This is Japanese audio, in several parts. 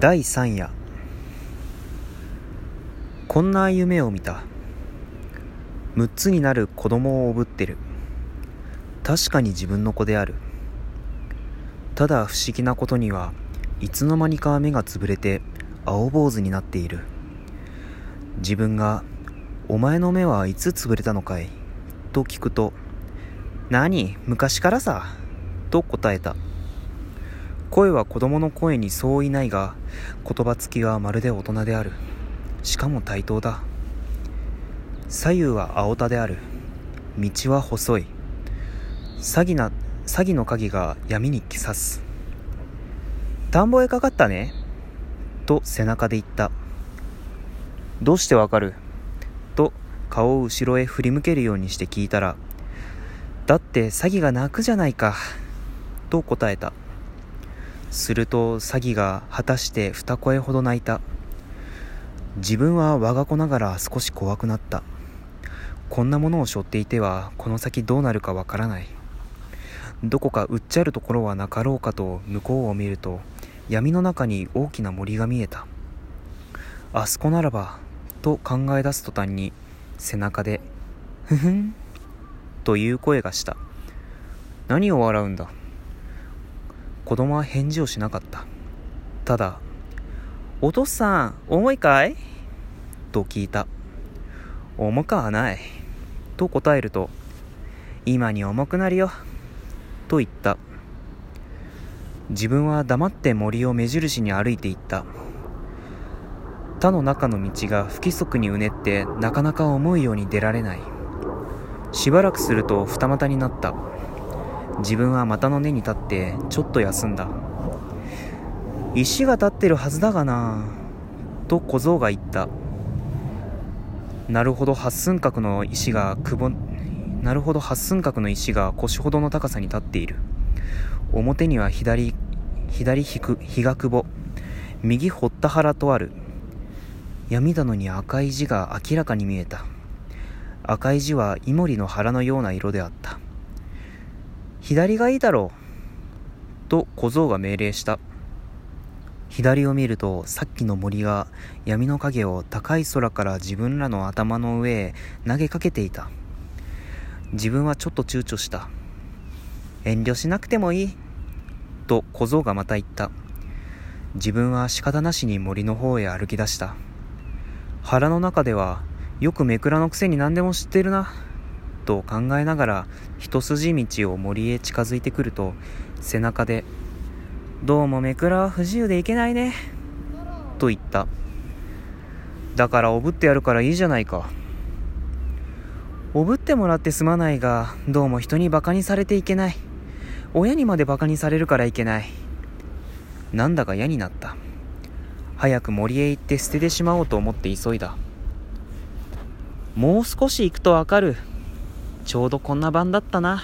第3夜。こんな夢を見た。6つになる子供をおぶってる。確かに自分の子である。ただ不思議なことにはいつの間にか目がつぶれて青坊主になっている。自分が「お前の目はいつつぶれたのかい?」と聞くと「何？昔からさ」と答えた。声は子供の声にそういないが言葉つきはまるで大人である。しかも対等だ。左右は青田である。道は細い。詐欺な詐欺の鍵が闇に刺す。田んぼへかかったね。と背中で言った。どうしてわかる？と顔を後ろへ振り向けるようにして聞いたらだって詐欺が泣くじゃないか。と答えた。すると詐欺が果たして二声ほど泣いた。自分は我が子ながら少し怖くなった。こんなものを背負っていてはこの先どうなるかわからない。どこかうっちゃるところはなかろうかと向こうを見ると闇の中に大きな森が見えた。あそこならばと考え出す途端に背中で「ふふん」という声がした。何を笑うんだ？子供は返事をしなかった。ただ「お父さん重いかい?」と聞いた「重かはない」と答えると「今に重くなるよ」と言った。自分は黙って森を目印に歩いていった。他の中の道が不規則にうねってなかなか思うように出られない。しばらくすると二股になった。自分は股の根に立ってちょっと休んだ。石が立ってるはずだがなと小僧が言った。なるほど八寸角の石がくぼなるほど八寸角の石が腰ほどの高さに立っている。表には左左ひく日が久保右堀田原とある。闇なのに赤い字が明らかに見えた。赤い字はイモリの腹のような色であった。左がいいだろう。と小僧が命令した。左を見るとさっきの森が闇の影を高い空から自分らの頭の上へ投げかけていた。自分はちょっと躊躇した。遠慮しなくてもいい。と小僧がまた言った。自分は仕方なしに森の方へ歩き出した。腹の中ではよくめくらのくせに何でも知ってるな。と考えながら一筋道を森へ近づいてくると背中で「どうもめくらは不自由でいけないね」と言っただからおぶってやるからいいじゃないかおぶってもらってすまないがどうも人にバカにされていけない親にまでバカにされるからいけないなんだか嫌になった早く森へ行って捨ててしまおうと思って急いだもう少し行くとわかるちょうどこんな晩だったな。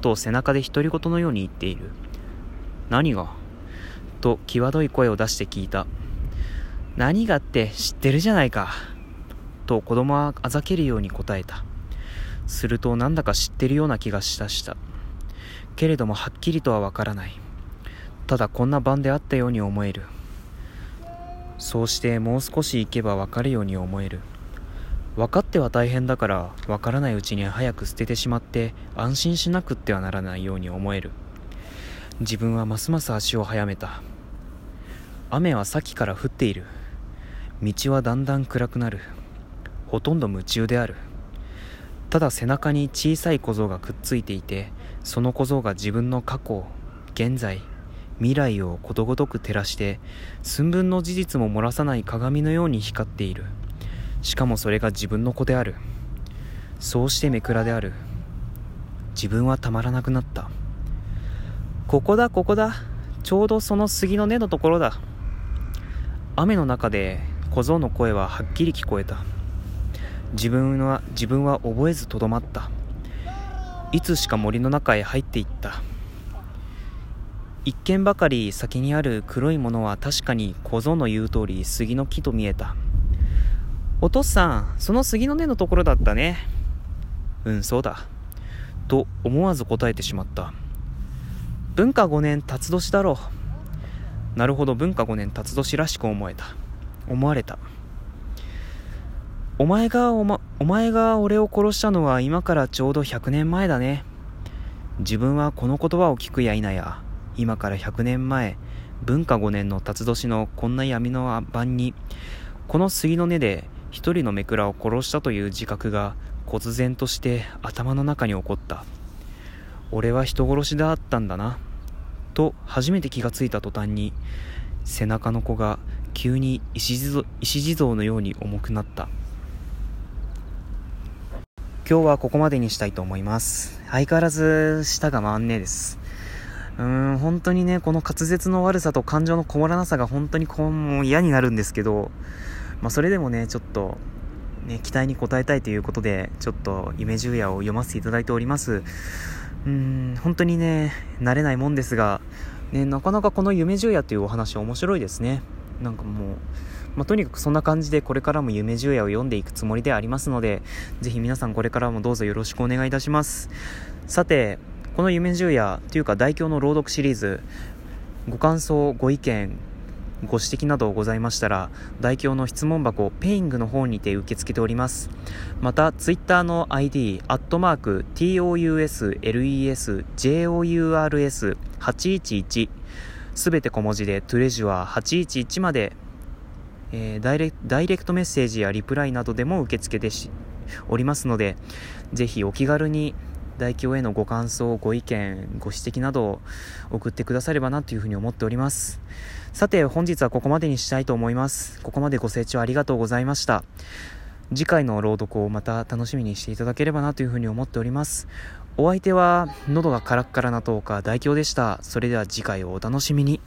と背中で独り言のように言っている。何が？と際どい声を出して聞いた。何がって知ってるじゃないか。と子供はあざけるように答えた。するとなんだか知ってるような気がしたした。けれどもはっきりとはわからない。ただこんな晩であったように思える。そうしてもう少し行けばわかるように思える。分かっては大変だから分からないうちに早く捨ててしまって安心しなくってはならないように思える。自分はますます足を速めた。雨はさっきから降っている。道はだんだん暗くなる。ほとんど夢中である。ただ背中に小さい小僧がくっついていてその小僧が自分の過去現在未来をことごとく照らして寸分の事実も漏らさない鏡のように光っている。しかもそれが自分の子である。そうしてめくらである。自分はたまらなくなった。ここだここだ。ちょうどその杉の根のところだ。雨の中で小僧の声ははっきり聞こえた。自分は自分は覚えずとどまった。いつしか森の中へ入っていった。一見ばかり先にある黒いものは確かに小僧の言う通り杉の木と見えた。お父さん、その杉の根のところだったね。うん、そうだ。と思わず答えてしまった。文化5年辰年だろう。なるほど文化5年辰年らしく思えた思われたお前がお,、ま、お前が俺を殺したのは今からちょうど100年前だね自分はこの言葉を聞くや否や今から100年前文化5年の辰年のこんな闇の晩にこの杉の根で一人のめくらを殺したという自覚が忽然として頭の中に起こった。俺は人殺しだったんだな。と初めて気がついた途端に背中の子が急に石地蔵のように重くなった。今日はここまでにしたいと思います。相変わらず舌が回んねえです。うーん本当にねこの滑舌の悪さと感情のこもらなさが本当にこうもう嫌になるんですけどまあそれでもねちょっとね、期待に応えたいということで、ちょっと夢十夜を読ませていただいております。うん、本当にね、慣れないもんですが、ね、なかなかこの夢十夜というお話面白いですね。なんかもう、まあ、とにかくそんな感じでこれからも夢十夜を読んでいくつもりでありますので、ぜひ皆さんこれからもどうぞよろしくお願いいたします。さて、この夢十夜というか大京の朗読シリーズ、ご感想、ご意見、ご指摘などございましたら、代表の質問箱、ペイングの方にて受け付けております。また、ツイッターの ID、アットマーク、tousles811-811 すべて小文字で、トゥレジュア811まで、えー、ダイレダイレクトメッセージやリプライなどでも受け付けておりますので、ぜひお気軽に大表へのご感想、ご意見、ご指摘などを送ってくださればなというふうに思っております。さて、本日はここまでにしたいと思います。ここまでご清聴ありがとうございました。次回の朗読をまた楽しみにしていただければなというふうに思っております。お相手は、喉がカラッカラな10日、大表でした。それでは次回をお楽しみに。